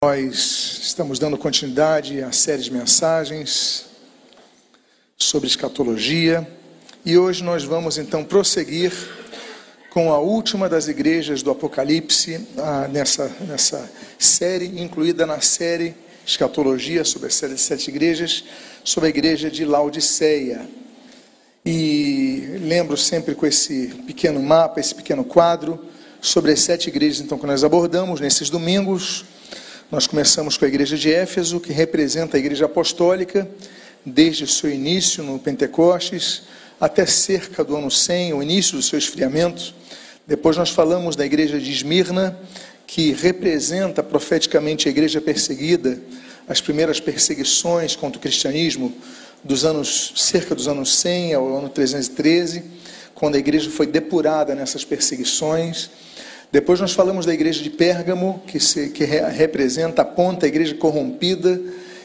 Nós estamos dando continuidade à série de mensagens sobre escatologia e hoje nós vamos então prosseguir com a última das igrejas do Apocalipse, ah, nessa, nessa série, incluída na série Escatologia, sobre a série de sete igrejas, sobre a igreja de Laodiceia. E lembro sempre com esse pequeno mapa, esse pequeno quadro, sobre as sete igrejas então, que nós abordamos nesses domingos. Nós começamos com a igreja de Éfeso, que representa a igreja apostólica, desde o seu início no Pentecostes até cerca do ano 100, o início do seu esfriamento. Depois nós falamos da igreja de Esmirna, que representa profeticamente a igreja perseguida, as primeiras perseguições contra o cristianismo dos anos cerca dos anos 100 ao ano 313, quando a igreja foi depurada nessas perseguições. Depois nós falamos da igreja de Pérgamo, que, se, que representa, aponta a igreja corrompida,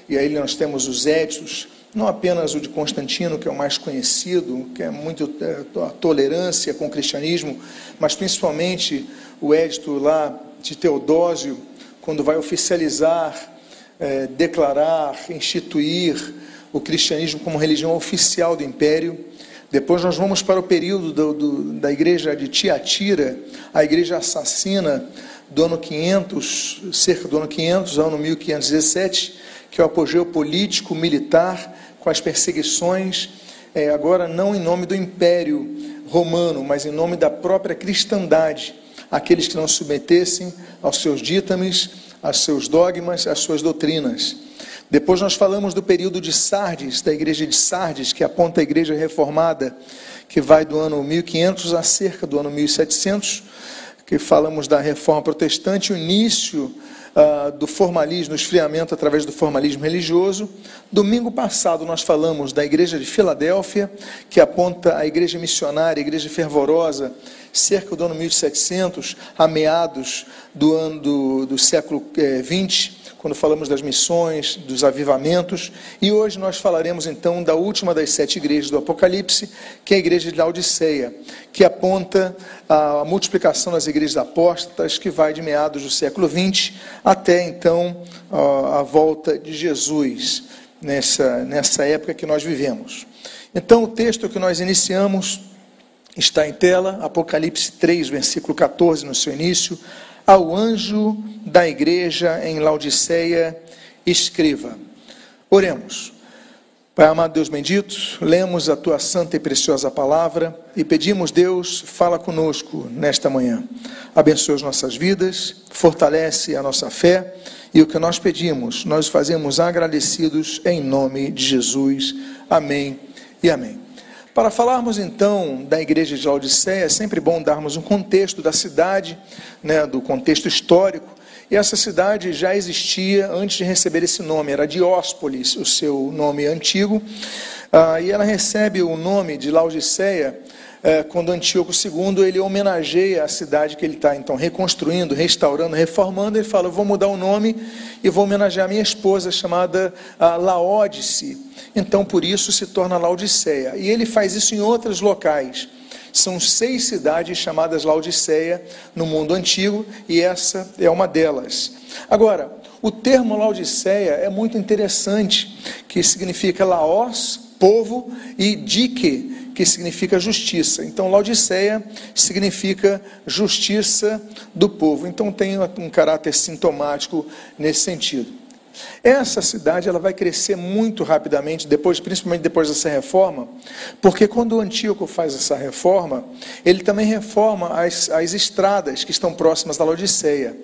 e aí nós temos os éditos, não apenas o de Constantino, que é o mais conhecido, que é muito é, a tolerância com o cristianismo, mas principalmente o édito lá de Teodósio, quando vai oficializar, é, declarar, instituir o cristianismo como religião oficial do império. Depois nós vamos para o período do, do, da igreja de Tiatira, a igreja assassina do ano 500, cerca do ano 500 ao ano 1517, que é o apogeu político, militar, com as perseguições, é, agora não em nome do império romano, mas em nome da própria cristandade, aqueles que não submetessem aos seus dítames, aos seus dogmas, às suas doutrinas. Depois nós falamos do período de Sardes, da igreja de Sardes, que aponta a igreja reformada, que vai do ano 1500 a cerca do ano 1700, que falamos da reforma protestante, o início uh, do formalismo, o esfriamento através do formalismo religioso. Domingo passado nós falamos da igreja de Filadélfia, que aponta a igreja missionária, a igreja fervorosa, cerca do ano 1700, a meados do ano do, do século XX. Eh, quando falamos das missões, dos avivamentos, e hoje nós falaremos então da última das sete igrejas do Apocalipse, que é a igreja de Laodiceia, que aponta a multiplicação das igrejas apóstatas, que vai de meados do século XX até então a volta de Jesus, nessa, nessa época que nós vivemos. Então, o texto que nós iniciamos está em tela, Apocalipse 3, versículo 14, no seu início ao anjo da igreja em Laodiceia, escreva. Oremos. Pai amado Deus bendito, lemos a tua santa e preciosa palavra e pedimos, Deus, fala conosco nesta manhã. Abençoa as nossas vidas, fortalece a nossa fé e o que nós pedimos, nós fazemos agradecidos em nome de Jesus. Amém e amém. Para falarmos então da igreja de Laodiceia, é sempre bom darmos um contexto da cidade, né, do contexto histórico. E essa cidade já existia antes de receber esse nome, era Dióspolis, o seu nome antigo. Ah, e ela recebe o nome de Laodiceia quando Antíoco II ele homenageia a cidade que ele está então reconstruindo, restaurando, reformando, ele fala: vou mudar o nome e vou homenagear minha esposa chamada Laodice. Então por isso se torna Laodiceia. E ele faz isso em outros locais. São seis cidades chamadas Laodiceia no mundo antigo e essa é uma delas. Agora, o termo Laodiceia é muito interessante, que significa Laos, povo, e Dike, que significa justiça. Então, Laodiceia significa justiça do povo. Então, tem um caráter sintomático nesse sentido. Essa cidade ela vai crescer muito rapidamente, depois, principalmente depois dessa reforma, porque quando o Antíoco faz essa reforma, ele também reforma as, as estradas que estão próximas da Laodiceia.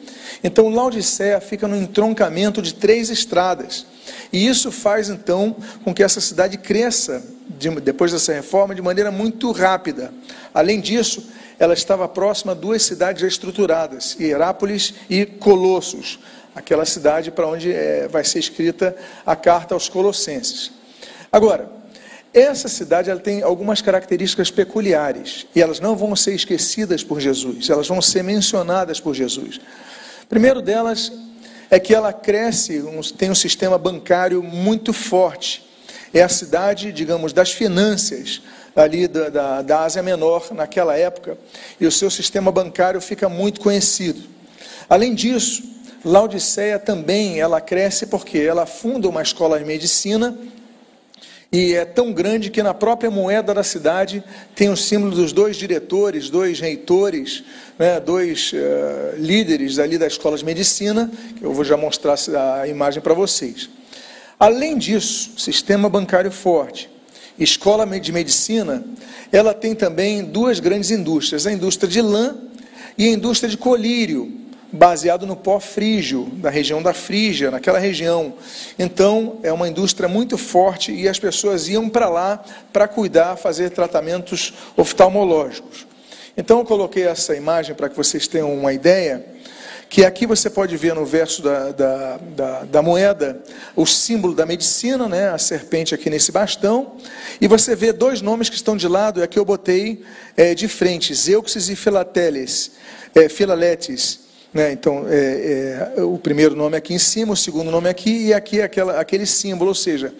Então, Laodiceia fica no entroncamento de três estradas. E isso faz então com que essa cidade cresça de, depois dessa reforma de maneira muito rápida. Além disso, ela estava próxima a duas cidades já estruturadas, Hierápolis e Colossos, aquela cidade para onde é, vai ser escrita a carta aos Colossenses. Agora, essa cidade ela tem algumas características peculiares e elas não vão ser esquecidas por Jesus, elas vão ser mencionadas por Jesus. Primeiro delas é que ela cresce, tem um sistema bancário muito forte. É a cidade, digamos, das finanças ali da, da, da Ásia Menor naquela época, e o seu sistema bancário fica muito conhecido. Além disso, Laodiceia também ela cresce porque ela funda uma escola de medicina e é tão grande que na própria moeda da cidade tem o símbolo dos dois diretores, dois reitores, né, dois uh, líderes ali da escola de medicina, que eu vou já mostrar a imagem para vocês. Além disso, sistema bancário forte, escola de medicina, ela tem também duas grandes indústrias, a indústria de lã e a indústria de colírio, baseado no pó frígio, da região da Frígia, naquela região. Então, é uma indústria muito forte e as pessoas iam para lá para cuidar, fazer tratamentos oftalmológicos. Então, eu coloquei essa imagem para que vocês tenham uma ideia, que aqui você pode ver no verso da, da, da, da moeda o símbolo da medicina, né, a serpente aqui nesse bastão, e você vê dois nomes que estão de lado, e aqui eu botei é, de frente, Zeuxis e Filateles, é, Filaletes. Né? Então, é, é, o primeiro nome aqui em cima, o segundo nome aqui, e aqui aquela, aquele símbolo, ou seja,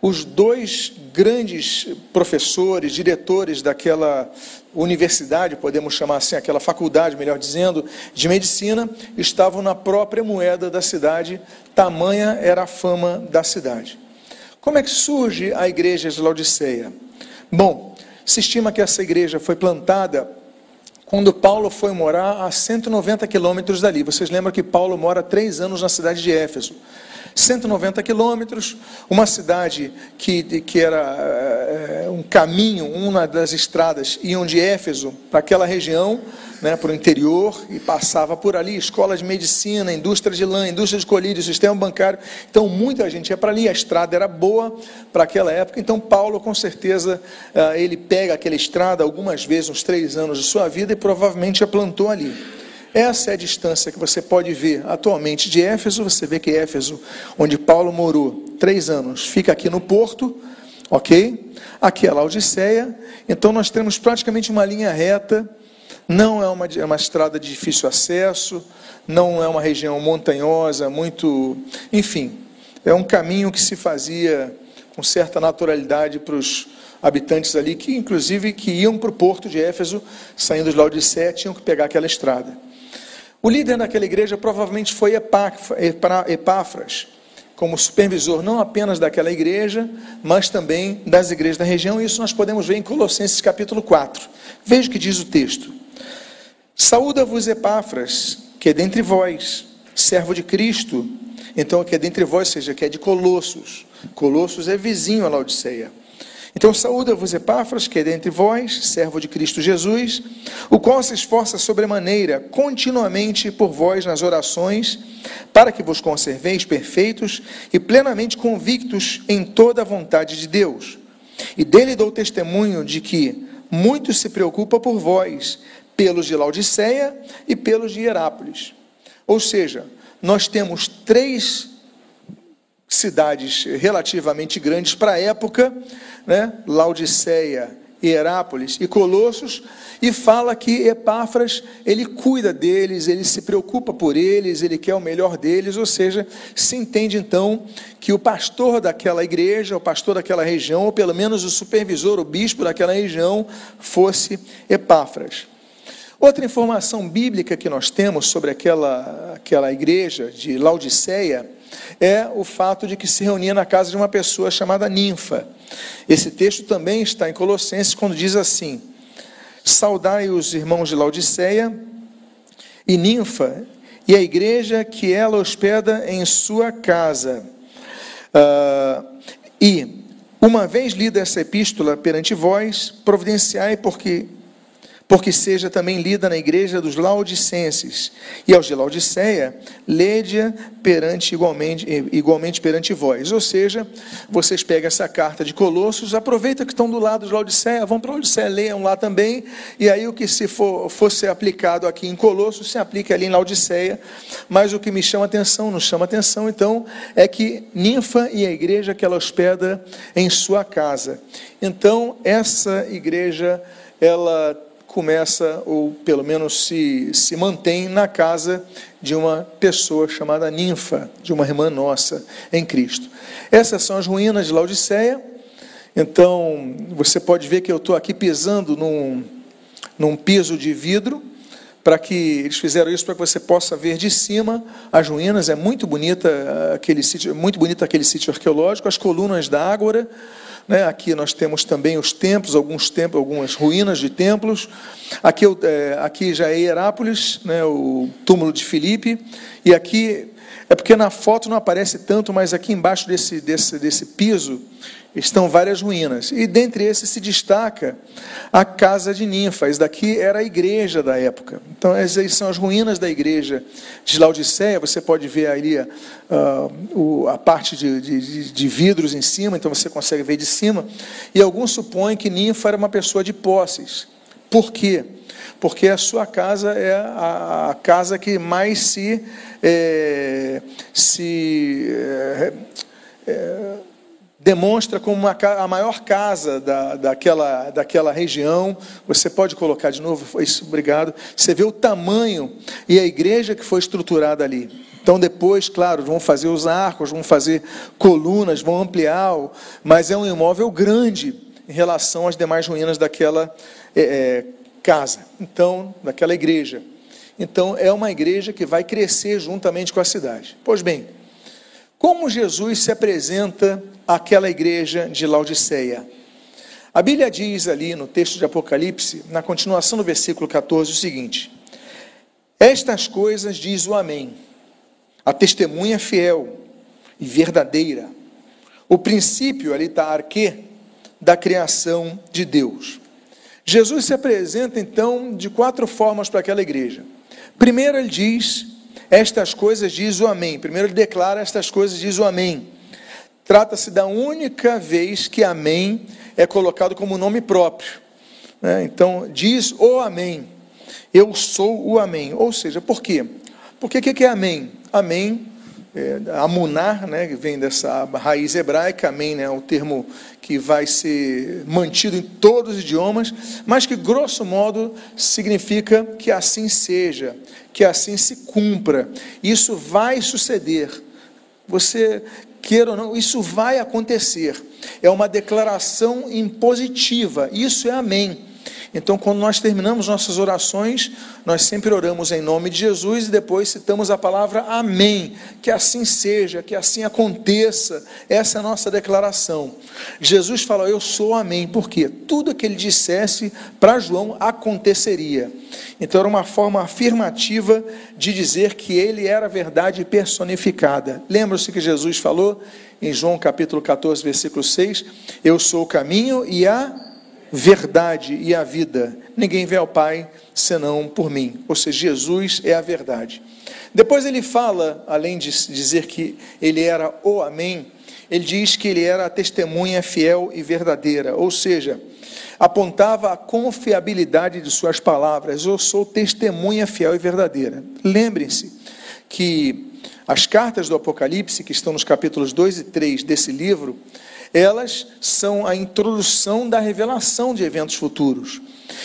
os dois grandes professores, diretores daquela universidade, podemos chamar assim, aquela faculdade, melhor dizendo, de medicina, estavam na própria moeda da cidade, tamanha era a fama da cidade. Como é que surge a igreja de Laodiceia? Bom, se estima que essa igreja foi plantada quando Paulo foi morar a 190 quilômetros dali. Vocês lembram que Paulo mora três anos na cidade de Éfeso. 190 quilômetros, uma cidade que, que era é, um caminho, uma das estradas iam de Éfeso para aquela região, né, para o interior, e passava por ali, escola de medicina, indústria de lã, indústria de colírio, sistema bancário. Então, muita gente ia para ali, a estrada era boa para aquela época. Então, Paulo, com certeza, eh, ele pega aquela estrada algumas vezes, uns três anos de sua vida, e provavelmente a plantou ali. Essa é a distância que você pode ver atualmente de Éfeso. Você vê que Éfeso, onde Paulo morou três anos, fica aqui no porto, ok? Aqui é Laodiceia. Então nós temos praticamente uma linha reta. Não é uma, é uma estrada de difícil acesso, não é uma região montanhosa, muito. Enfim, é um caminho que se fazia com certa naturalidade para os habitantes ali, que inclusive que iam para o porto de Éfeso, saindo de Laodiceia, tinham que pegar aquela estrada. O líder daquela igreja provavelmente foi Epáfras, como supervisor não apenas daquela igreja, mas também das igrejas da região. Isso nós podemos ver em Colossenses capítulo 4. Veja o que diz o texto. Saúda-vos Epáfras, que é dentre vós, servo de Cristo. Então, que é dentre vós, seja, que é de Colossos. Colossos é vizinho a Laodiceia então saúda-vos Epáfras, que é dentre vós, servo de Cristo Jesus, o qual se esforça sobremaneira continuamente por vós nas orações, para que vos conserveis perfeitos e plenamente convictos em toda a vontade de Deus. E dele dou testemunho de que muito se preocupa por vós, pelos de Laodiceia e pelos de Herápolis. Ou seja, nós temos três cidades relativamente grandes para a época, né? Laodiceia, Herápolis e Colossos, e fala que Epáfras, ele cuida deles, ele se preocupa por eles, ele quer o melhor deles, ou seja, se entende então que o pastor daquela igreja, o pastor daquela região, ou pelo menos o supervisor, o bispo daquela região, fosse Epáfras. Outra informação bíblica que nós temos sobre aquela, aquela igreja de Laodiceia é o fato de que se reunia na casa de uma pessoa chamada Ninfa. Esse texto também está em Colossenses, quando diz assim: Saudai os irmãos de Laodiceia e Ninfa, e a igreja que ela hospeda em sua casa. Uh, e, uma vez lida essa epístola perante vós, providenciai, porque porque seja também lida na igreja dos Laodicenses. E aos de Laodiceia, lede-a perante igualmente, igualmente perante vós. Ou seja, vocês pegam essa carta de Colossos, aproveita que estão do lado de Laodiceia, vão para Laodiceia, leiam lá também, e aí o que se for, fosse aplicado aqui em Colossos, se aplica ali em Laodiceia. Mas o que me chama atenção, nos chama atenção, então, é que Ninfa e a igreja que ela hospeda em sua casa. Então, essa igreja, ela começa, ou pelo menos se, se mantém, na casa de uma pessoa chamada ninfa, de uma irmã nossa em Cristo. Essas são as ruínas de Laodiceia. Então, você pode ver que eu estou aqui pisando num, num piso de vidro, para que eles fizeram isso para que você possa ver de cima as ruínas. É muito bonita aquele sítio, muito bonito aquele sítio arqueológico, as colunas da Ágora. Né? Aqui nós temos também os templos, alguns templos, algumas ruínas de templos. Aqui, é, aqui já é Hierápolis, né? o túmulo de Filipe. E aqui é porque na foto não aparece tanto, mas aqui embaixo desse, desse, desse piso estão várias ruínas. E dentre esses se destaca a casa de ninfa. Isso daqui era a igreja da época. Então, essas são as ruínas da igreja de Laodiceia. Você pode ver ali uh, o, a parte de, de, de, vidros em cima, então você consegue ver de cima. E alguns supõem que ninfa era uma pessoa de posses. Por quê? Porque a sua casa é a, a casa que mais se. É, se é, é, demonstra como uma, a maior casa da, daquela, daquela região. Você pode colocar de novo, isso, obrigado. Você vê o tamanho e a igreja que foi estruturada ali. Então, depois, claro, vão fazer os arcos, vão fazer colunas, vão ampliar, mas é um imóvel grande em relação às demais ruínas daquela é, é, casa, então, daquela igreja. Então, é uma igreja que vai crescer juntamente com a cidade. Pois bem, como Jesus se apresenta àquela igreja de Laodiceia? A Bíblia diz ali no texto de Apocalipse, na continuação do versículo 14, o seguinte: Estas coisas diz o Amém, a testemunha fiel e verdadeira, o princípio, ali está arque, da criação de Deus. Jesus se apresenta então de quatro formas para aquela igreja. Primeiro, ele diz estas coisas diz o Amém. Primeiro ele declara estas coisas diz o Amém. Trata-se da única vez que Amém é colocado como nome próprio. Né? Então, diz o Amém. Eu sou o Amém. Ou seja, por quê? Porque o que é Amém? Amém, é, amunar, né, que vem dessa raiz hebraica, Amém, né, é o termo que vai ser mantido em todos os idiomas, mas que, grosso modo, significa que assim seja, que assim se cumpra. Isso vai suceder. Você queira ou não, isso vai acontecer. É uma declaração impositiva. Isso é amém. Então, quando nós terminamos nossas orações, nós sempre oramos em nome de Jesus e depois citamos a palavra Amém. Que assim seja, que assim aconteça. Essa é a nossa declaração. Jesus falou: Eu sou Amém. Por quê? Tudo que ele dissesse para João aconteceria. Então, era uma forma afirmativa de dizer que ele era a verdade personificada. Lembra-se que Jesus falou em João capítulo 14, versículo 6: Eu sou o caminho e a verdade e a vida. Ninguém vê ao Pai senão por mim. Ou seja, Jesus é a verdade. Depois ele fala, além de dizer que ele era o Amém, ele diz que ele era a testemunha fiel e verdadeira, ou seja, apontava a confiabilidade de suas palavras. Eu sou testemunha fiel e verdadeira. Lembrem-se que as cartas do Apocalipse, que estão nos capítulos 2 e 3 desse livro, elas são a introdução da revelação de eventos futuros.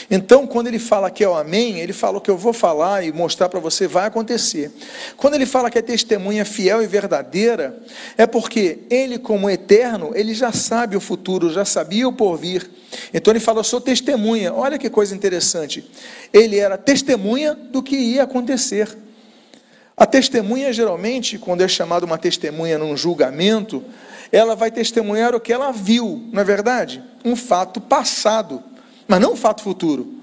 Então, quando ele fala que é o amém, ele fala o que eu vou falar e mostrar para você vai acontecer. Quando ele fala que é testemunha fiel e verdadeira, é porque ele, como eterno, ele já sabe o futuro, já sabia o porvir. Então ele fala, eu sou testemunha. Olha que coisa interessante. Ele era testemunha do que ia acontecer. A testemunha, geralmente, quando é chamada uma testemunha num julgamento, ela vai testemunhar o que ela viu, não é verdade? Um fato passado, mas não um fato futuro.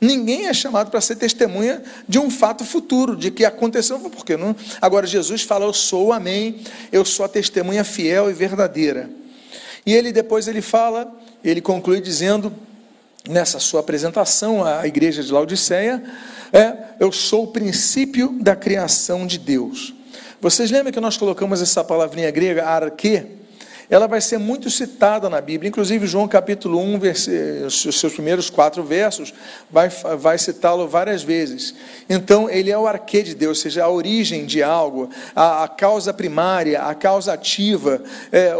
Ninguém é chamado para ser testemunha de um fato futuro, de que aconteceu, porque não. Agora Jesus fala: Eu sou, amém, eu sou a testemunha fiel e verdadeira. E ele depois ele fala, ele conclui dizendo, nessa sua apresentação à igreja de Laodiceia, é, eu sou o princípio da criação de Deus. Vocês lembram que nós colocamos essa palavrinha grega, arque? ela vai ser muito citada na Bíblia, inclusive João capítulo 1, os seus primeiros quatro versos, vai, vai citá-lo várias vezes. Então, ele é o arquê de Deus, ou seja, a origem de algo, a, a causa primária, a causa ativa, é,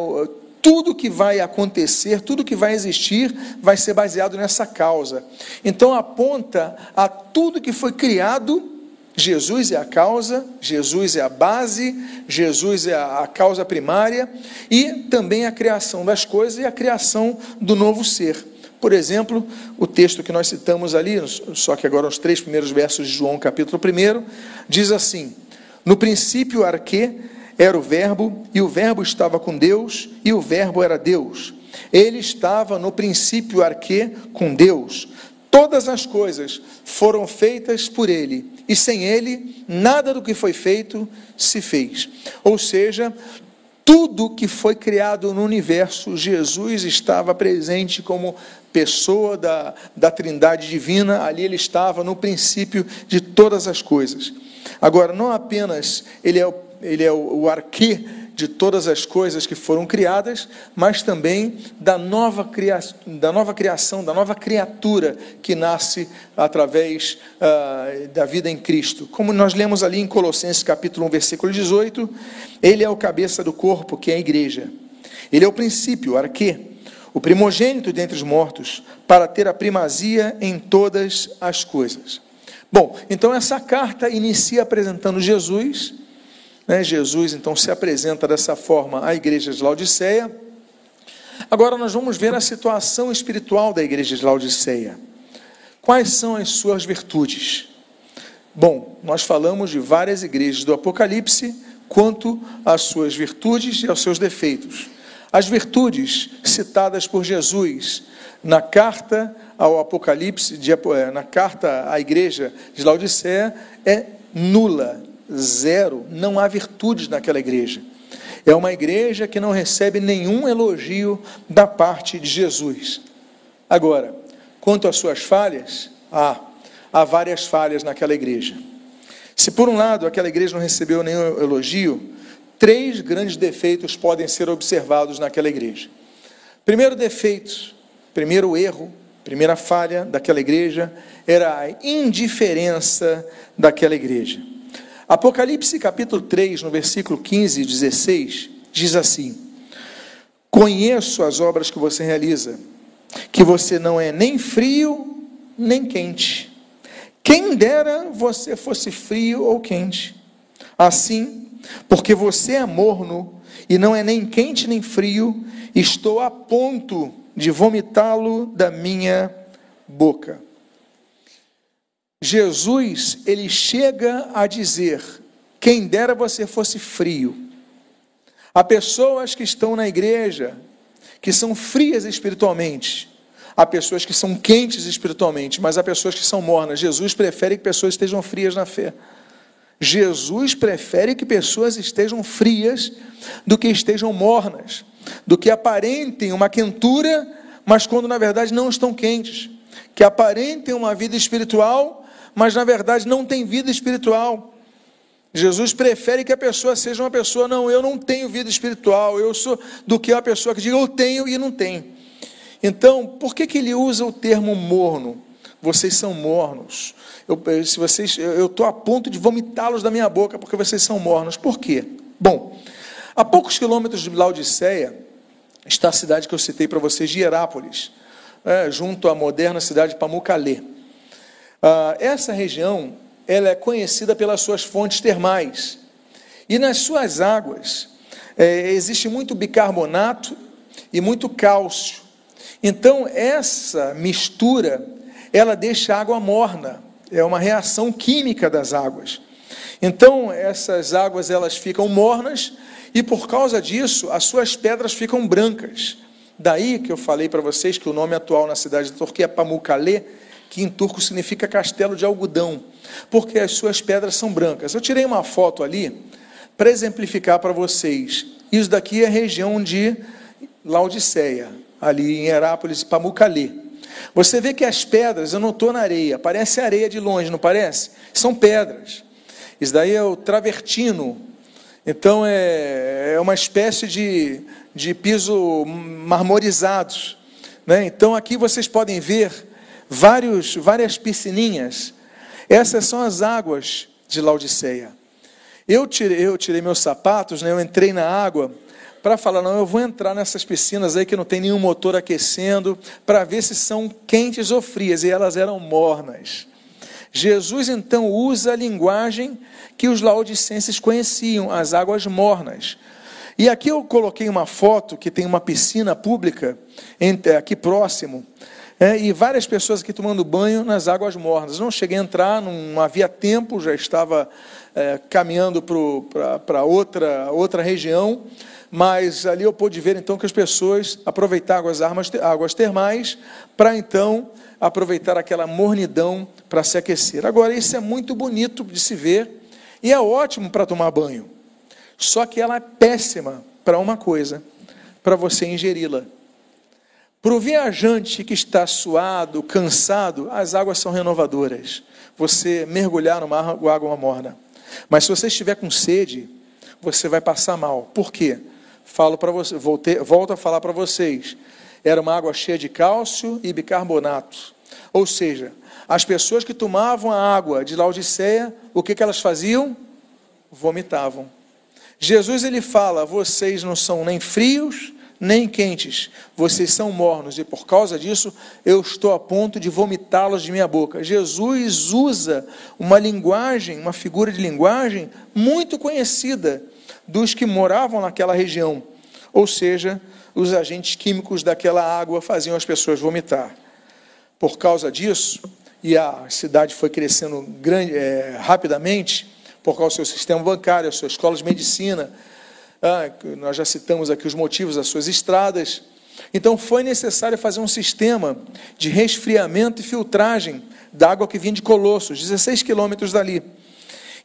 tudo que vai acontecer, tudo que vai existir, vai ser baseado nessa causa. Então, aponta a tudo que foi criado Jesus é a causa, Jesus é a base, Jesus é a causa primária e também a criação das coisas e a criação do novo ser. Por exemplo, o texto que nós citamos ali, só que agora os três primeiros versos de João, capítulo 1, diz assim: No princípio, arque era o Verbo, e o Verbo estava com Deus, e o Verbo era Deus. Ele estava no princípio arque com Deus. Todas as coisas foram feitas por ele, e sem ele, nada do que foi feito se fez. Ou seja, tudo que foi criado no universo, Jesus estava presente como pessoa da, da Trindade Divina, ali ele estava no princípio de todas as coisas. Agora, não apenas ele é o, ele é o, o arquê de todas as coisas que foram criadas, mas também da nova, cria, da nova criação, da nova criatura que nasce através uh, da vida em Cristo. Como nós lemos ali em Colossenses capítulo 1, versículo 18, ele é o cabeça do corpo, que é a igreja. Ele é o princípio, o arquê, o primogênito dentre os mortos, para ter a primazia em todas as coisas. Bom, então essa carta inicia apresentando Jesus né? Jesus então se apresenta dessa forma à igreja de Laodiceia. Agora nós vamos ver a situação espiritual da igreja de Laodiceia. Quais são as suas virtudes? Bom, nós falamos de várias igrejas do Apocalipse quanto às suas virtudes e aos seus defeitos. As virtudes citadas por Jesus na carta ao Apocalipse, eh, na carta à igreja de Laodiceia, é nula, zero, não há virtudes naquela igreja. É uma igreja que não recebe nenhum elogio da parte de Jesus. Agora, quanto às suas falhas, há, há várias falhas naquela igreja. Se por um lado aquela igreja não recebeu nenhum elogio, três grandes defeitos podem ser observados naquela igreja. Primeiro defeito, primeiro erro, primeira falha daquela igreja era a indiferença daquela igreja. Apocalipse capítulo 3, no versículo 15 e 16, diz assim: Conheço as obras que você realiza, que você não é nem frio nem quente. Quem dera você fosse frio ou quente. Assim, porque você é morno e não é nem quente nem frio, estou a ponto de vomitá-lo da minha boca. Jesus, ele chega a dizer: quem dera você fosse frio. Há pessoas que estão na igreja que são frias espiritualmente. Há pessoas que são quentes espiritualmente, mas há pessoas que são mornas. Jesus prefere que pessoas estejam frias na fé. Jesus prefere que pessoas estejam frias do que estejam mornas, do que aparentem uma quentura, mas quando na verdade não estão quentes, que aparentem uma vida espiritual, mas na verdade não tem vida espiritual. Jesus prefere que a pessoa seja uma pessoa, não, eu não tenho vida espiritual, eu sou do que a pessoa que diga eu tenho e não tem. Então, por que, que ele usa o termo morno? Vocês são mornos. Eu, se vocês, eu estou a ponto de vomitá-los da minha boca porque vocês são mornos. Por quê? Bom, a poucos quilômetros de Laodiceia está a cidade que eu citei para vocês, de é, junto à moderna cidade de Pamukkale. Ah, essa região ela é conhecida pelas suas fontes termais. E nas suas águas é, existe muito bicarbonato e muito cálcio. Então essa mistura ela deixa a água morna. É uma reação química das águas. Então essas águas elas ficam mornas e por causa disso as suas pedras ficam brancas. Daí que eu falei para vocês que o nome atual na cidade da Turquia é Pamukkale, que em turco significa castelo de algodão, porque as suas pedras são brancas. Eu tirei uma foto ali para exemplificar para vocês. Isso daqui é a região de Laodiceia, ali em Herápolis, Pamukkale. Você vê que as pedras, eu não estou na areia, parece areia de longe, não parece? São pedras. Isso daí é o travertino. Então é, é uma espécie de, de piso marmorizado. Né? Então aqui vocês podem ver vários, várias piscininhas. Essas são as águas de Laodiceia. Eu tirei, eu tirei meus sapatos, né, eu entrei na água para falar, não, eu vou entrar nessas piscinas aí que não tem nenhum motor aquecendo, para ver se são quentes ou frias, e elas eram mornas. Jesus então usa a linguagem que os laodicenses conheciam, as águas mornas. E aqui eu coloquei uma foto que tem uma piscina pública aqui próximo, É, e várias pessoas aqui tomando banho nas águas mornas. Não cheguei a entrar, não havia tempo, já estava é, caminhando para outra, outra região, mas ali eu pude ver então que as pessoas aproveitavam as armas, águas termais para então aproveitar aquela mornidão para se aquecer. Agora, isso é muito bonito de se ver e é ótimo para tomar banho, só que ela é péssima para uma coisa, para você ingeri-la. Para o viajante que está suado, cansado, as águas são renovadoras. Você mergulhar numa água morna. Mas se você estiver com sede, você vai passar mal. Por quê? Falo para você, voltei, volto a falar para vocês. Era uma água cheia de cálcio e bicarbonato. Ou seja, as pessoas que tomavam a água de Laodiceia, o que, que elas faziam? Vomitavam. Jesus ele fala: vocês não são nem frios nem quentes, vocês são mornos, e por causa disso eu estou a ponto de vomitá-los de minha boca. Jesus usa uma linguagem, uma figura de linguagem muito conhecida dos que moravam naquela região, ou seja, os agentes químicos daquela água faziam as pessoas vomitar. Por causa disso, e a cidade foi crescendo grande, é, rapidamente, por causa do seu sistema bancário, a sua escola de medicina, ah, nós já citamos aqui os motivos das suas estradas. Então foi necessário fazer um sistema de resfriamento e filtragem da água que vinha de Colossos, 16 quilômetros dali.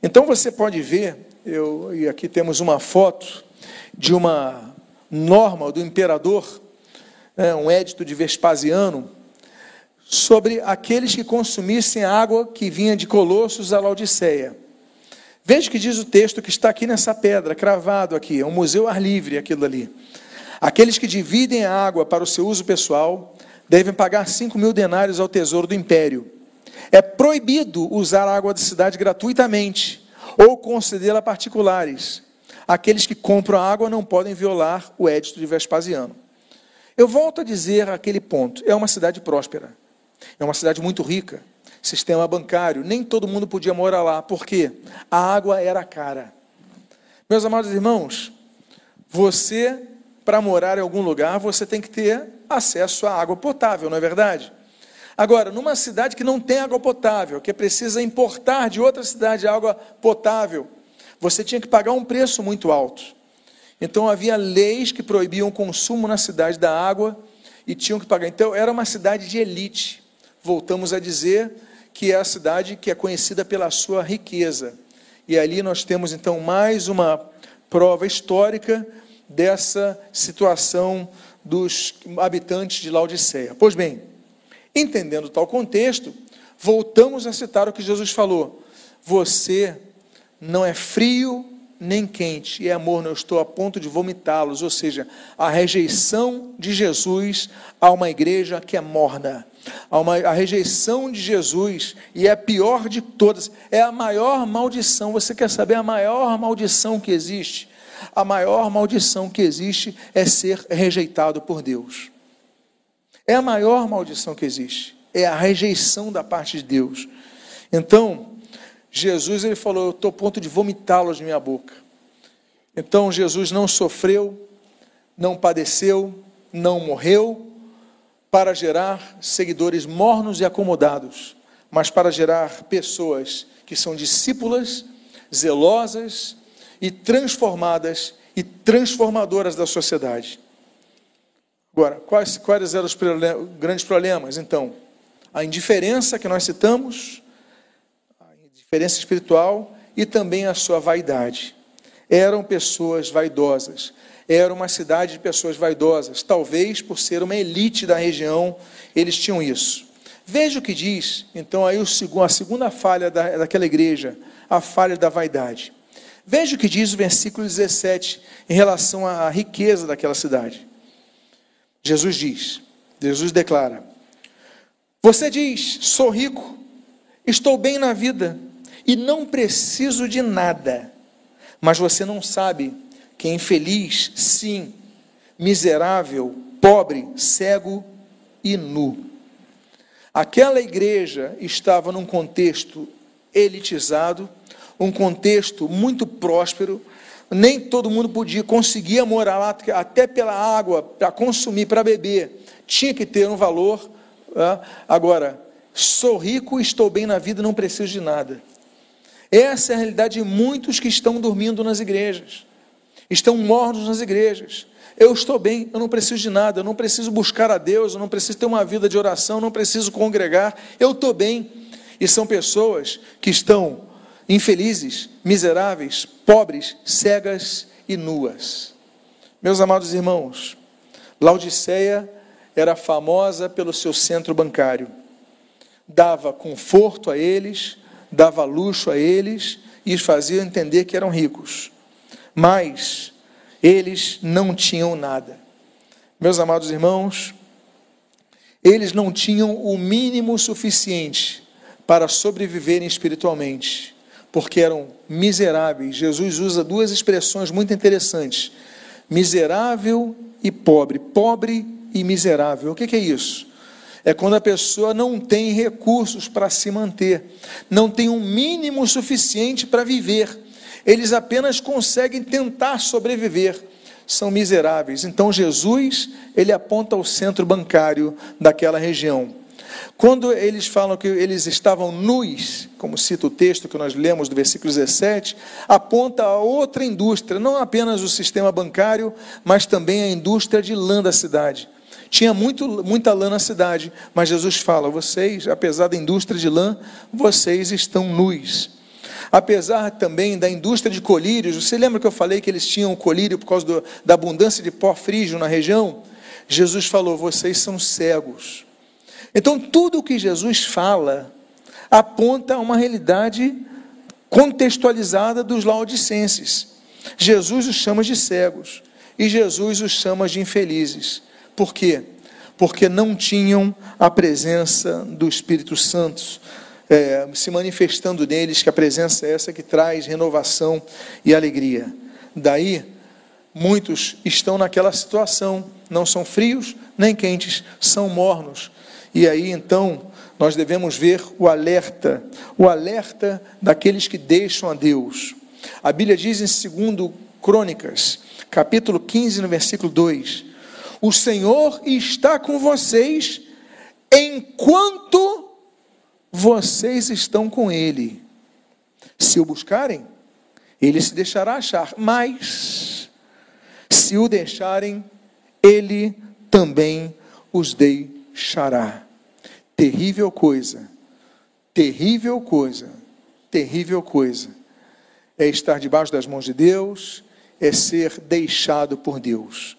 Então você pode ver, eu, e aqui temos uma foto de uma norma do imperador, né, um édito de Vespasiano, sobre aqueles que consumissem a água que vinha de Colossos a Laodiceia. Veja que diz o texto que está aqui nessa pedra, cravado aqui, é um museu ar livre aquilo ali. Aqueles que dividem a água para o seu uso pessoal devem pagar 5 mil denários ao tesouro do império. É proibido usar a água da cidade gratuitamente ou concedê-la a particulares. Aqueles que compram a água não podem violar o édito de Vespasiano. Eu volto a dizer aquele ponto: é uma cidade próspera, é uma cidade muito rica, sistema bancário. Nem todo mundo podia morar lá, porque a água era cara. Meus amados irmãos, você, para morar em algum lugar, você tem que ter acesso à água potável, não é verdade? Agora, numa cidade que não tem água potável, que precisa importar de outra cidade água potável, você tinha que pagar um preço muito alto. Então havia leis que proibiam o consumo na cidade da água e tinham que pagar. Então era uma cidade de elite. Voltamos a dizer que é a cidade que é conhecida pela sua riqueza. E ali nós temos então mais uma prova histórica dessa situação dos habitantes de Laodiceia. Pois bem, entendendo tal contexto, voltamos a citar o que Jesus falou: Você não é frio nem quente, e é amor, não estou a ponto de vomitá-los, ou seja, a rejeição de Jesus a uma igreja que é morna a, uma, a rejeição de Jesus, e é a pior de todas, é a maior maldição. Você quer saber a maior maldição que existe? A maior maldição que existe é ser rejeitado por Deus. É a maior maldição que existe, é a rejeição da parte de Deus. Então, Jesus ele falou: Eu estou a ponto de vomitá-los de minha boca. Então, Jesus não sofreu, não padeceu, não morreu, para gerar seguidores mornos e acomodados, mas para gerar pessoas que são discípulas, zelosas e transformadas e transformadoras da sociedade. Agora, quais, quais eram os grandes problemas? Então, a indiferença que nós citamos, a indiferença espiritual e também a sua vaidade. Eram pessoas vaidosas, era uma cidade de pessoas vaidosas. Talvez por ser uma elite da região, eles tinham isso. Veja o que diz, então, aí a segunda falha da, daquela igreja, a falha da vaidade. Veja o que diz o versículo 17 em relação à riqueza daquela cidade. Jesus diz, Jesus declara: Você diz, sou rico, estou bem na vida e não preciso de nada, mas você não sabe que é infeliz, sim, miserável, pobre, cego e nu. Aquela igreja estava num contexto elitizado, um contexto muito próspero, nem todo mundo podia, conseguia morar lá, até pela água, para consumir, para beber, tinha que ter um valor Ah, agora, sou rico, estou bem na vida, não preciso de nada. Essa é a realidade de muitos que estão dormindo nas igrejas, estão mortos nas igrejas. Eu estou bem, eu não preciso de nada, eu não preciso buscar a Deus, eu não preciso ter uma vida de oração, eu não preciso congregar, eu estou bem. E são pessoas que estão infelizes, miseráveis, pobres, cegas e nuas. Meus amados irmãos, Laodiceia era famosa pelo seu centro bancário. Dava conforto a eles, dava luxo a eles e fazia entender que eram ricos. Mas eles não tinham nada. Meus amados irmãos, eles não tinham o mínimo suficiente para sobreviverem espiritualmente, porque eram miseráveis. Jesus usa duas expressões muito interessantes: miserável e pobre. Pobre e miserável. O que é isso? É quando a pessoa não tem recursos para se manter, não tem um mínimo suficiente para viver. Eles apenas conseguem tentar sobreviver. São miseráveis. Então Jesus, ele aponta o centro bancário daquela região. Quando eles falam que eles estavam nus, como cita o texto que nós lemos do versículo 17, aponta a outra indústria, não apenas o sistema bancário, mas também a indústria de lã da cidade. Tinha muito, muita lã na cidade, mas Jesus fala: vocês, apesar da indústria de lã, vocês estão nus. Apesar também da indústria de colírios, você lembra que eu falei que eles tinham colírio por causa do, da abundância de pó frígio na região? Jesus falou: vocês são cegos. Então, tudo o que Jesus fala aponta a uma realidade contextualizada dos laodicenses. Jesus os chama de cegos e Jesus os chama de infelizes. Por quê? Porque não tinham a presença do Espírito Santo é, se manifestando neles, que a presença é essa que traz renovação e alegria. Daí, muitos estão naquela situação, não são frios nem quentes, são mornos, e aí então nós devemos ver o alerta, o alerta daqueles que deixam a Deus. A Bíblia diz em 2 Crônicas, capítulo 15, no versículo 2: O Senhor está com vocês enquanto vocês estão com Ele. Se o buscarem, Ele se deixará achar, mas se o deixarem, Ele também os deixará. Terrível coisa, terrível coisa, terrível coisa é estar debaixo das mãos de Deus, é ser deixado por Deus.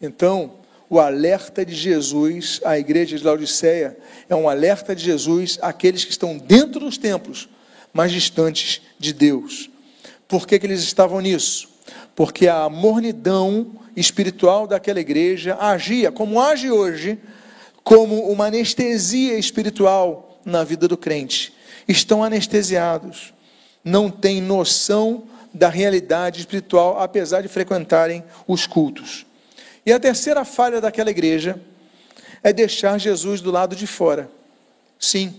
Então, o alerta de Jesus à igreja de Laodiceia é um alerta de Jesus àqueles que estão dentro dos templos, mas distantes de Deus. Por que, que eles estavam nisso? Porque a mornidão espiritual daquela igreja agia como age hoje como uma anestesia espiritual na vida do crente. Estão anestesiados, não têm noção da realidade espiritual, apesar de frequentarem os cultos. E a terceira falha daquela igreja é deixar Jesus do lado de fora. Sim,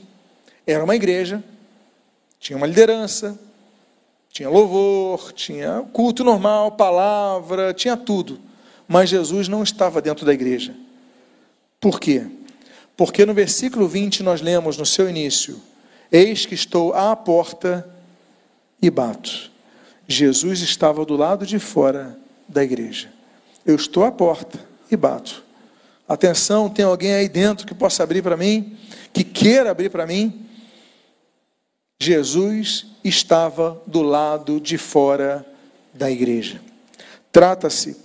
era uma igreja, tinha uma liderança, tinha louvor, tinha culto normal, palavra, tinha tudo. Mas Jesus não estava dentro da igreja. Por quê? Porque no versículo 20 nós lemos no seu início: Eis que estou à porta e bato. Jesus estava do lado de fora da igreja. Eu estou à porta e bato. Atenção, tem alguém aí dentro que possa abrir para mim, que queira abrir para mim? Jesus estava do lado de fora da igreja. Trata-se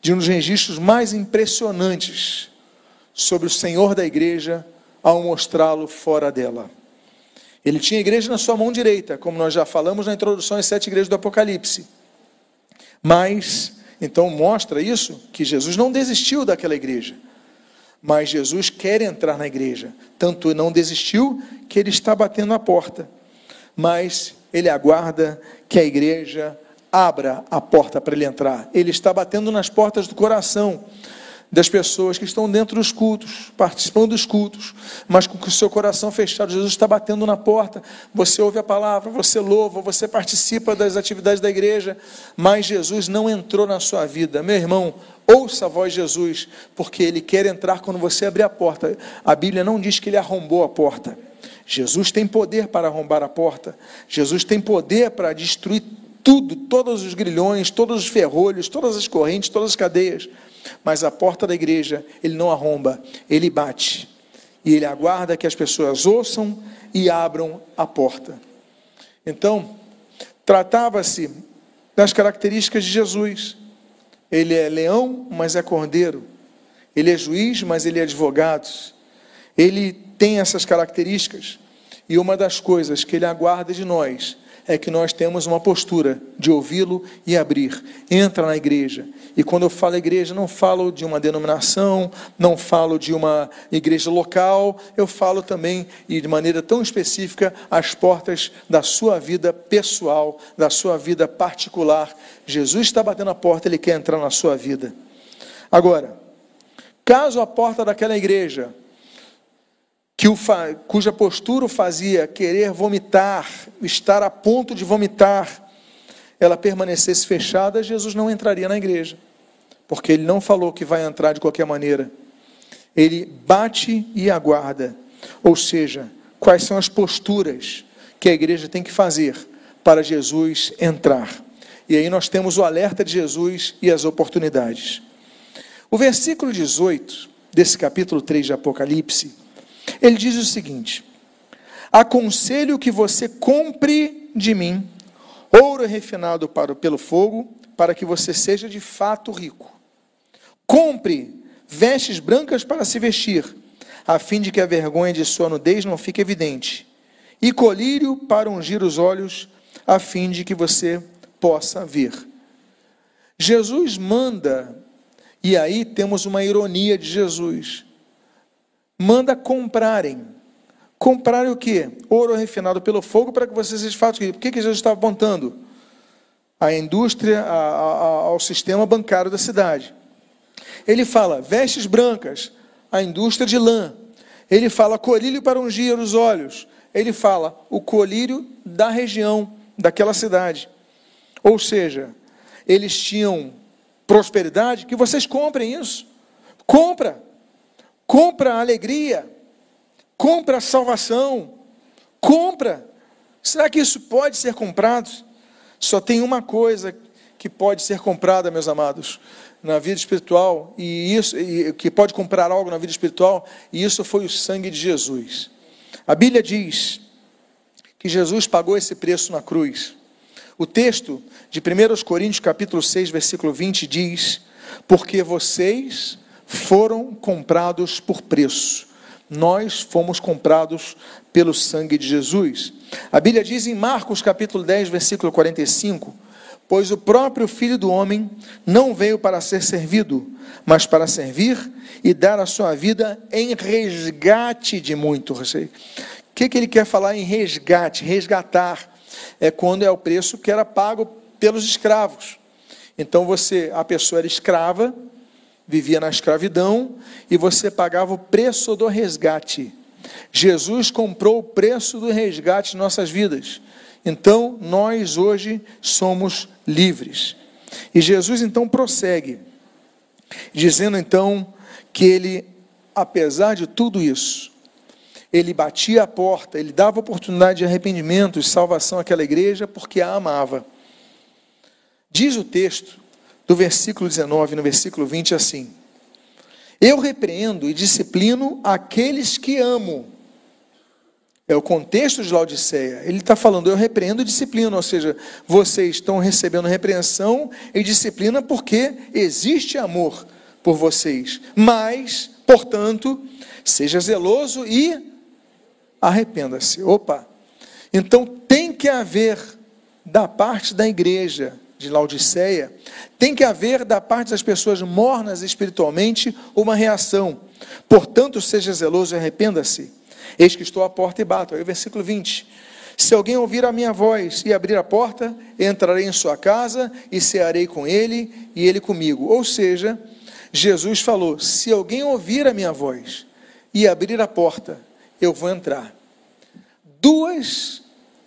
de um dos registros mais impressionantes sobre o Senhor da igreja ao mostrá-lo fora dela. Ele tinha a igreja na sua mão direita, como nós já falamos na introdução às sete igrejas do Apocalipse. Mas, então mostra isso, que Jesus não desistiu daquela igreja. Mas Jesus quer entrar na igreja. Tanto não desistiu que ele está batendo a porta. Mas ele aguarda que a igreja abra a porta para ele entrar. Ele está batendo nas portas do coração das pessoas que estão dentro dos cultos, participando dos cultos, mas com o seu coração fechado. Jesus está batendo na porta. Você ouve a palavra, você louva, você participa das atividades da igreja, mas Jesus não entrou na sua vida. Meu irmão, ouça a voz de Jesus, porque ele quer entrar quando você abrir a porta. A Bíblia não diz que ele arrombou a porta. Jesus tem poder para arrombar a porta. Jesus tem poder para destruir tudo, todos os grilhões, todos os ferrolhos, todas as correntes, todas as cadeias mas a porta da igreja ele não arromba, ele bate. E ele aguarda que as pessoas ouçam e abram a porta. Então, tratava-se das características de Jesus. Ele é leão, mas é cordeiro. Ele é juiz, mas ele é advogado. Ele tem essas características. E uma das coisas que ele aguarda de nós é que nós temos uma postura de ouvi-lo e abrir. Entra na igreja. E quando eu falo igreja, não falo de uma denominação, não falo de uma igreja local, eu falo também, e de maneira tão específica, as portas da sua vida pessoal, da sua vida particular. Jesus está batendo a porta, ele quer entrar na sua vida. Agora, caso a porta daquela igreja que o, cuja postura o fazia querer vomitar, estar a ponto de vomitar, ela permanecesse fechada, Jesus não entraria na igreja, porque ele não falou que vai entrar de qualquer maneira. Ele bate e aguarda, ou seja, quais são as posturas que a igreja tem que fazer para Jesus entrar. E aí nós temos o alerta de Jesus e as oportunidades. O versículo 18 desse capítulo 3 de Apocalipse ele diz o seguinte: Aconselho que você compre de mim ouro refinado para, pelo fogo, para que você seja de fato rico. Compre vestes brancas para se vestir, a fim de que a vergonha de sua nudez não fique evidente, e colírio para ungir os olhos, a fim de que você possa ver. Jesus manda, e aí temos uma ironia de Jesus manda comprarem. Comprarem o que? Ouro refinado pelo fogo para que vocês de fato. Por que, que Jesus estava apontando? A indústria, a, a, ao sistema bancário da cidade. Ele fala vestes brancas, a indústria de lã. Ele fala colírio para ungir os olhos. Ele fala o colírio da região, daquela cidade. Ou seja, eles tinham prosperidade, que vocês comprem isso. Compra compra a alegria, compra a salvação, compra. Será que isso pode ser comprado? Só tem uma coisa que pode ser comprada, meus amados, na vida espiritual, e isso e, que pode comprar algo na vida espiritual, e isso foi o sangue de Jesus. A Bíblia diz que Jesus pagou esse preço na cruz. O texto de 1 Coríntios capítulo 6, versículo 20 diz: "Porque vocês foram comprados por preço. Nós fomos comprados pelo sangue de Jesus. A Bíblia diz em Marcos capítulo 10, versículo 45: Pois o próprio Filho do Homem não veio para ser servido, mas para servir e dar a sua vida em resgate de muitos. O que, que ele quer falar em resgate? Resgatar é quando é o preço que era pago pelos escravos. Então você, a pessoa era escrava, vivia na escravidão e você pagava o preço do resgate. Jesus comprou o preço do resgate de nossas vidas. Então, nós hoje somos livres. E Jesus então prossegue, dizendo então que ele, apesar de tudo isso, ele batia a porta, ele dava oportunidade de arrependimento, de salvação àquela igreja, porque a amava. Diz o texto do versículo 19 no versículo 20 assim: Eu repreendo e disciplino aqueles que amo. É o contexto de Laodiceia. Ele está falando, eu repreendo e disciplino, ou seja, vocês estão recebendo repreensão e disciplina porque existe amor por vocês. Mas, portanto, seja zeloso e arrependa-se. Opa! Então tem que haver da parte da igreja de Laodiceia, tem que haver da parte das pessoas mornas espiritualmente uma reação. Portanto, seja zeloso e arrependa-se. Eis que estou à porta e bato. Aí o versículo 20. Se alguém ouvir a minha voz e abrir a porta, entrarei em sua casa e cearei com ele e ele comigo. Ou seja, Jesus falou: Se alguém ouvir a minha voz e abrir a porta, eu vou entrar. Duas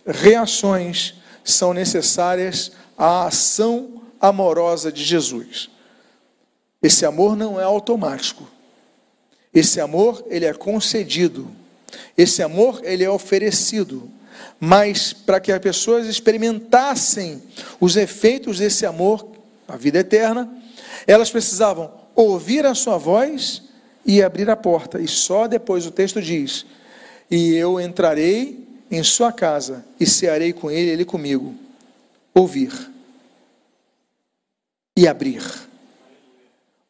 reações são necessárias à ação amorosa de Jesus. Esse amor não é automático. Esse amor, ele é concedido. Esse amor, ele é oferecido. Mas para que as pessoas experimentassem os efeitos desse amor, a vida eterna, elas precisavam ouvir a sua voz e abrir a porta. E só depois o texto diz: E eu entrarei em sua casa e cearei com ele, ele comigo. Ouvir e abrir.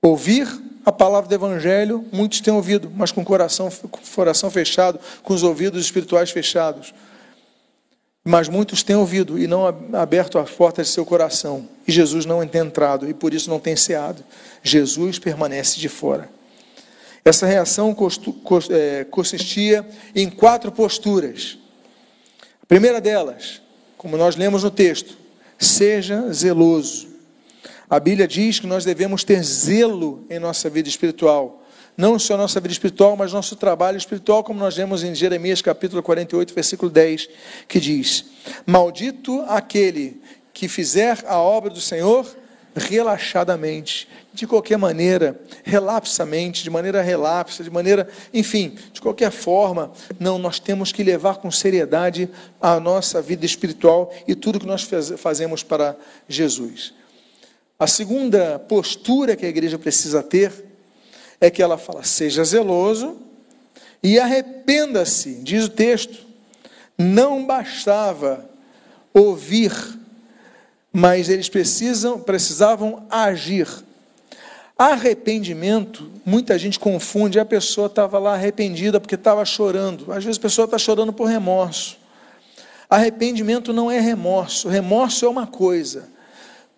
Ouvir a palavra do Evangelho, muitos têm ouvido, mas com o coração, com o coração fechado, com os ouvidos espirituais fechados. Mas muitos têm ouvido e não aberto as portas de seu coração. E Jesus não tem entrado e por isso não tem ceado. Jesus permanece de fora. Essa reação é, consistia em quatro posturas. A primeira delas, como nós lemos no texto, seja zeloso. A Bíblia diz que nós devemos ter zelo em nossa vida espiritual. Não só nossa vida espiritual, mas nosso trabalho espiritual, como nós vemos em Jeremias capítulo 48, versículo 10, que diz: Maldito aquele que fizer a obra do Senhor relaxadamente, de qualquer maneira, relapsamente, de maneira relapsa, de maneira, enfim, de qualquer forma, não, nós temos que levar com seriedade a nossa vida espiritual e tudo que nós fazemos para Jesus. A segunda postura que a igreja precisa ter é que ela fala: seja zeloso e arrependa-se, diz o texto. Não bastava ouvir, mas eles precisam, precisavam agir. Arrependimento, muita gente confunde, a pessoa estava lá arrependida porque estava chorando. Às vezes a pessoa está chorando por remorso. Arrependimento não é remorso, remorso é uma coisa,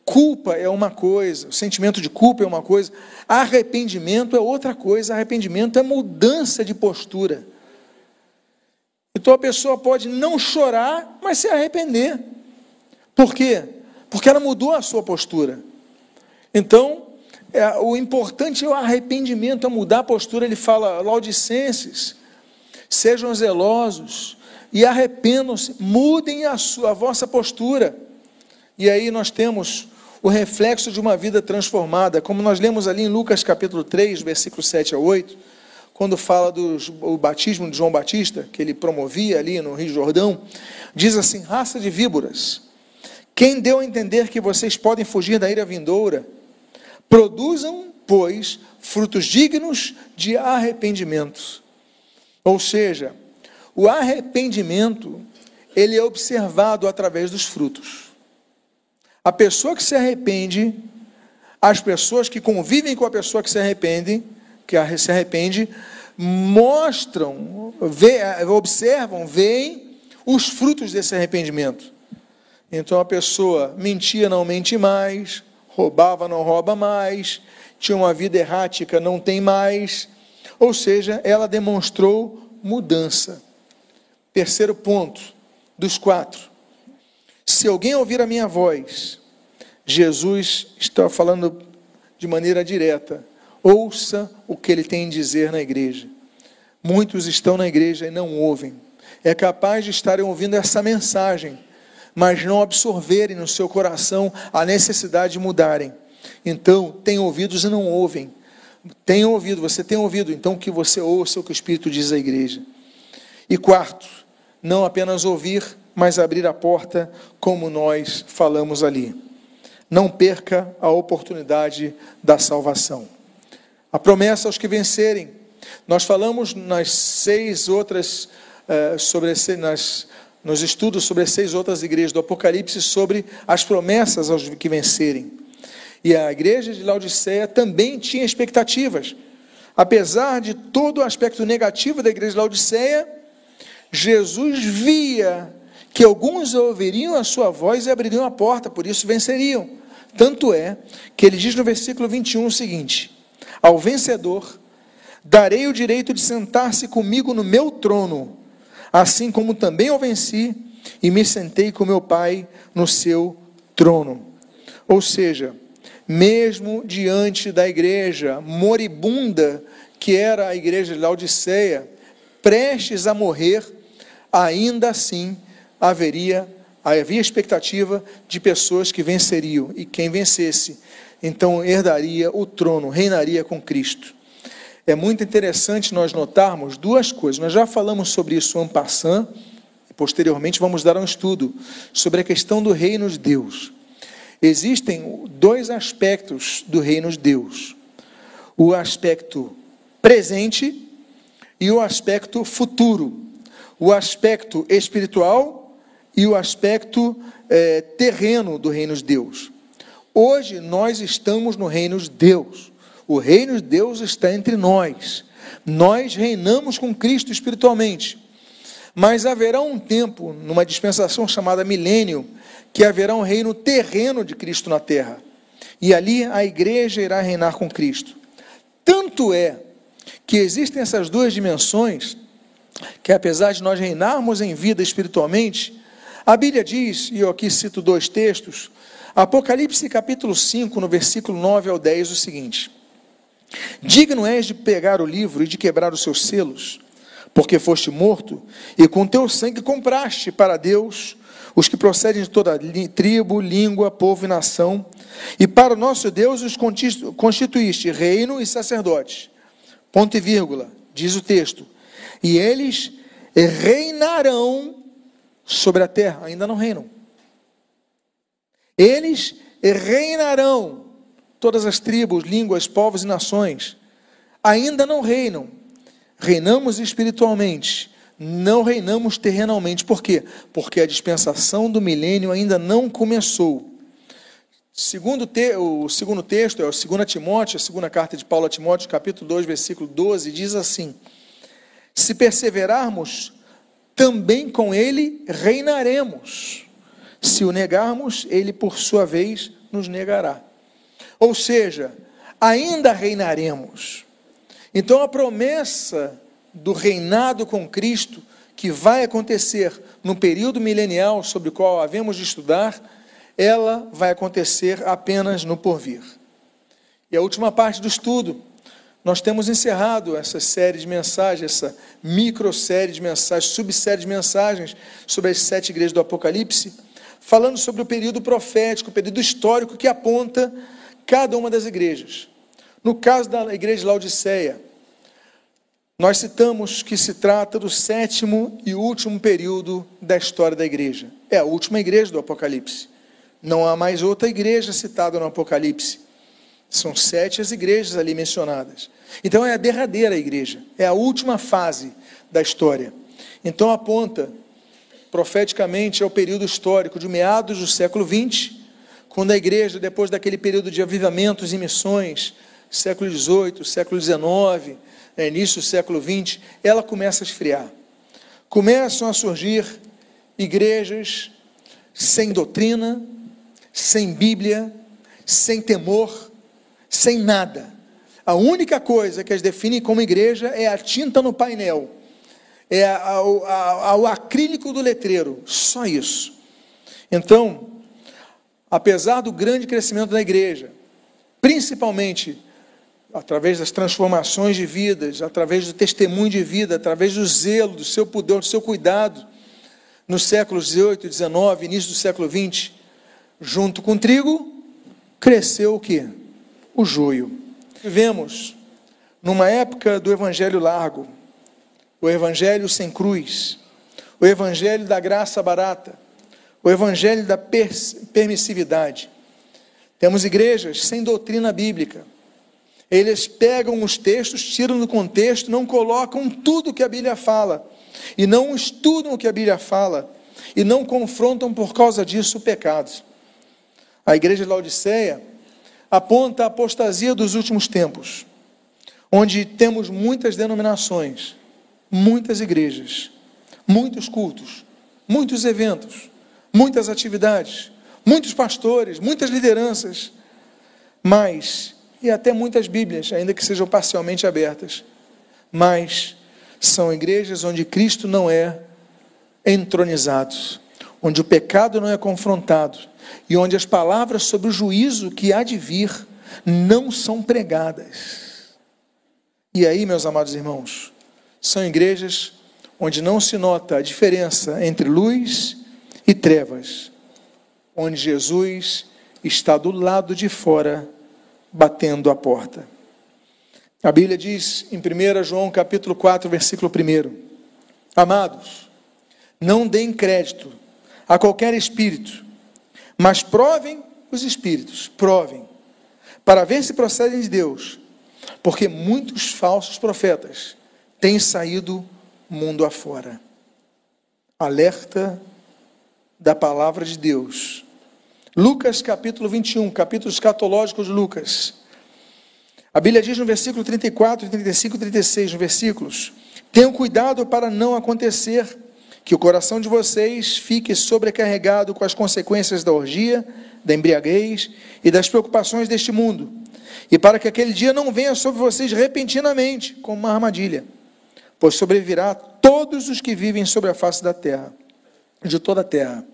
Culpa é uma coisa, o sentimento de culpa é uma coisa, arrependimento é outra coisa, arrependimento é mudança de postura. Então a pessoa pode não chorar, mas se arrepender. Por quê? Porque ela mudou a sua postura. Então, é, o importante é o arrependimento, é mudar a postura. Ele fala, Laudicenses, sejam zelosos e arrependam-se, mudem a, sua, a vossa postura. E aí nós temos o reflexo de uma vida transformada, como nós lemos ali em Lucas capítulo 3, versículo 7 a 8, quando fala do batismo de João Batista, que ele promovia ali no Rio Jordão, diz assim: raça de víboras, quem deu a entender que vocês podem fugir da ira vindoura? Produzam, pois, frutos dignos de arrependimento. Ou seja, o arrependimento, ele é observado através dos frutos. A pessoa que se arrepende, as pessoas que convivem com a pessoa que se arrepende, que se arrepende, mostram, vê, observam, veem os frutos desse arrependimento. Então a pessoa mentia, não mente mais, roubava, não rouba mais, tinha uma vida errática, não tem mais. Ou seja, ela demonstrou mudança. Terceiro ponto dos quatro. Se alguém ouvir a minha voz, Jesus está falando de maneira direta. Ouça o que ele tem a dizer na igreja. Muitos estão na igreja e não ouvem. É capaz de estarem ouvindo essa mensagem, mas não absorverem no seu coração a necessidade de mudarem. Então, tem ouvidos e não ouvem. Tem ouvido, você tem ouvido, então que você ouça o que o Espírito diz à igreja. E quarto, não apenas ouvir, mas abrir a porta, como nós falamos ali. Não perca a oportunidade da salvação. A promessa aos que vencerem. Nós falamos nas seis outras, eh, sobre nas, nos estudos sobre as seis outras igrejas do Apocalipse, sobre as promessas aos que vencerem. E a igreja de Laodiceia também tinha expectativas. Apesar de todo o aspecto negativo da igreja de Laodiceia, Jesus via que alguns ouviriam a sua voz e abririam a porta, por isso venceriam. Tanto é que ele diz no versículo 21 o seguinte: Ao vencedor darei o direito de sentar-se comigo no meu trono, assim como também eu venci e me sentei com meu Pai no seu trono. Ou seja, mesmo diante da igreja moribunda que era a igreja de Laodiceia, prestes a morrer, ainda assim haveria havia expectativa de pessoas que venceriam e quem vencesse então herdaria o trono, reinaria com Cristo. É muito interessante nós notarmos duas coisas. Nós já falamos sobre isso en passant, e posteriormente vamos dar um estudo sobre a questão do reino de Deus. Existem dois aspectos do reino de Deus: o aspecto presente e o aspecto futuro, o aspecto espiritual e o aspecto é, terreno do reino de Deus. Hoje nós estamos no reino de Deus. O reino de Deus está entre nós. Nós reinamos com Cristo espiritualmente. Mas haverá um tempo, numa dispensação chamada milênio, que haverá um reino terreno de Cristo na terra. E ali a igreja irá reinar com Cristo. Tanto é que existem essas duas dimensões, que apesar de nós reinarmos em vida espiritualmente, a Bíblia diz, e eu aqui cito dois textos, Apocalipse capítulo 5, no versículo 9 ao 10, o seguinte: Digno és de pegar o livro e de quebrar os seus selos, porque foste morto, e com teu sangue compraste para Deus os que procedem de toda tribo, língua, povo e nação, e para o nosso Deus os constituíste reino e sacerdote. Ponto e vírgula, diz o texto. E eles reinarão sobre a terra, ainda não reinam. Eles reinarão todas as tribos, línguas, povos e nações. Ainda não reinam. Reinamos espiritualmente, não reinamos terrenalmente. Por quê? Porque a dispensação do milênio ainda não começou. Segundo te, o segundo texto é o 2 Timóteo, a segunda carta de Paulo a Timóteo, capítulo 2, versículo 12, diz assim: Se perseverarmos, também com ele reinaremos. Se o negarmos, ele por sua vez nos negará. Ou seja, ainda reinaremos. Então a promessa do reinado com Cristo, que vai acontecer no período milenial sobre o qual havemos de estudar, ela vai acontecer apenas no porvir. E a última parte do estudo, nós temos encerrado essa série de mensagens, essa micro série de mensagens, subsérie de mensagens sobre as sete igrejas do Apocalipse, falando sobre o período profético, o período histórico que aponta cada uma das igrejas. No caso da igreja de Laodiceia, nós citamos que se trata do sétimo e último período da história da igreja. É a última igreja do Apocalipse. Não há mais outra igreja citada no Apocalipse. São sete as igrejas ali mencionadas. Então é a derradeira igreja, é a última fase da história. Então aponta profeticamente ao período histórico de meados do século XX, quando a igreja, depois daquele período de avivamentos e missões, século XVIII, século XIX, né, início do século XX, ela começa a esfriar. Começam a surgir igrejas sem doutrina, sem Bíblia, sem temor, sem nada. A única coisa que as define como igreja é a tinta no painel, é o acrílico do letreiro, só isso. Então, apesar do grande crescimento da igreja, principalmente através das transformações de vidas, através do testemunho de vida, através do zelo, do seu pudor, do seu cuidado, nos séculos 18 e 19, início do século 20, junto com o trigo, cresceu o que? O joio. Vivemos numa época do evangelho largo, o evangelho sem cruz, o evangelho da graça barata, o evangelho da permissividade. Temos igrejas sem doutrina bíblica. Eles pegam os textos, tiram do contexto, não colocam tudo que a Bíblia fala, e não estudam o que a Bíblia fala, e não confrontam por causa disso o pecado. A igreja de Laodiceia aponta a apostasia dos últimos tempos, onde temos muitas denominações, muitas igrejas, muitos cultos, muitos eventos, muitas atividades, muitos pastores, muitas lideranças, mas, e até muitas Bíblias, ainda que sejam parcialmente abertas, mas são igrejas onde Cristo não é entronizado, onde o pecado não é confrontado e onde as palavras sobre o juízo que há de vir não são pregadas. E aí, meus amados irmãos, são igrejas onde não se nota a diferença entre luz e trevas, onde Jesus está do lado de fora batendo a porta. A Bíblia diz em 1 João capítulo 4, versículo 1: Amados, não deem crédito a qualquer espírito, mas provem os espíritos, provem, para ver se procedem de Deus, porque muitos falsos profetas têm saído mundo afora. Alerta da palavra de Deus. Lucas capítulo 21, capítulo escatológico de Lucas. A Bíblia diz no versículo 34, 35 e 36, nos versículos: Tenham cuidado para não acontecer que o coração de vocês fique sobrecarregado com as consequências da orgia, da embriaguez e das preocupações deste mundo, e para que aquele dia não venha sobre vocês repentinamente, como uma armadilha, pois sobrevirá a todos os que vivem sobre a face da terra, de toda a terra.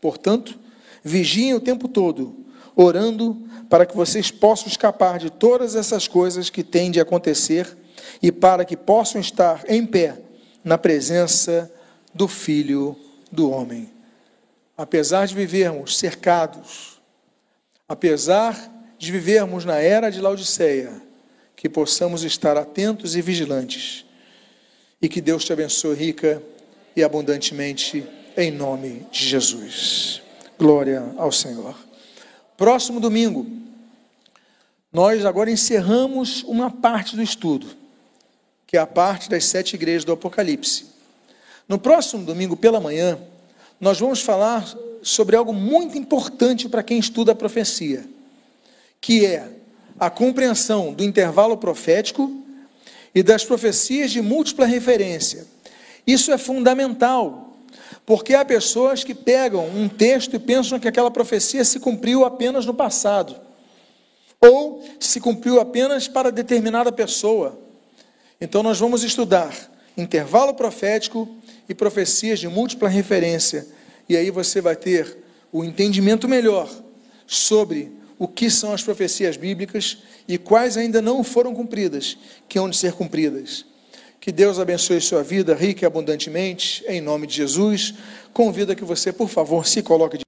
Portanto, vigiem o tempo todo, orando para que vocês possam escapar de todas essas coisas que têm de acontecer e para que possam estar em pé na presença do Filho do Homem. Apesar de vivermos cercados, apesar de vivermos na era de Laodiceia, que possamos estar atentos e vigilantes e que Deus te abençoe rica e abundantemente em nome de Jesus. Glória ao Senhor. Próximo domingo, nós agora encerramos uma parte do estudo, que é a parte das sete igrejas do Apocalipse. No próximo domingo pela manhã, nós vamos falar sobre algo muito importante para quem estuda a profecia, que é a compreensão do intervalo profético e das profecias de múltipla referência. Isso é fundamental porque há pessoas que pegam um texto e pensam que aquela profecia se cumpriu apenas no passado, ou se cumpriu apenas para determinada pessoa. Então nós vamos estudar intervalo profético e profecias de múltipla referência, e aí você vai ter o entendimento melhor sobre o que são as profecias bíblicas e quais ainda não foram cumpridas, que hão de ser cumpridas. Que Deus abençoe sua vida rica e abundantemente, em nome de Jesus. Convido que você, por favor, se coloque de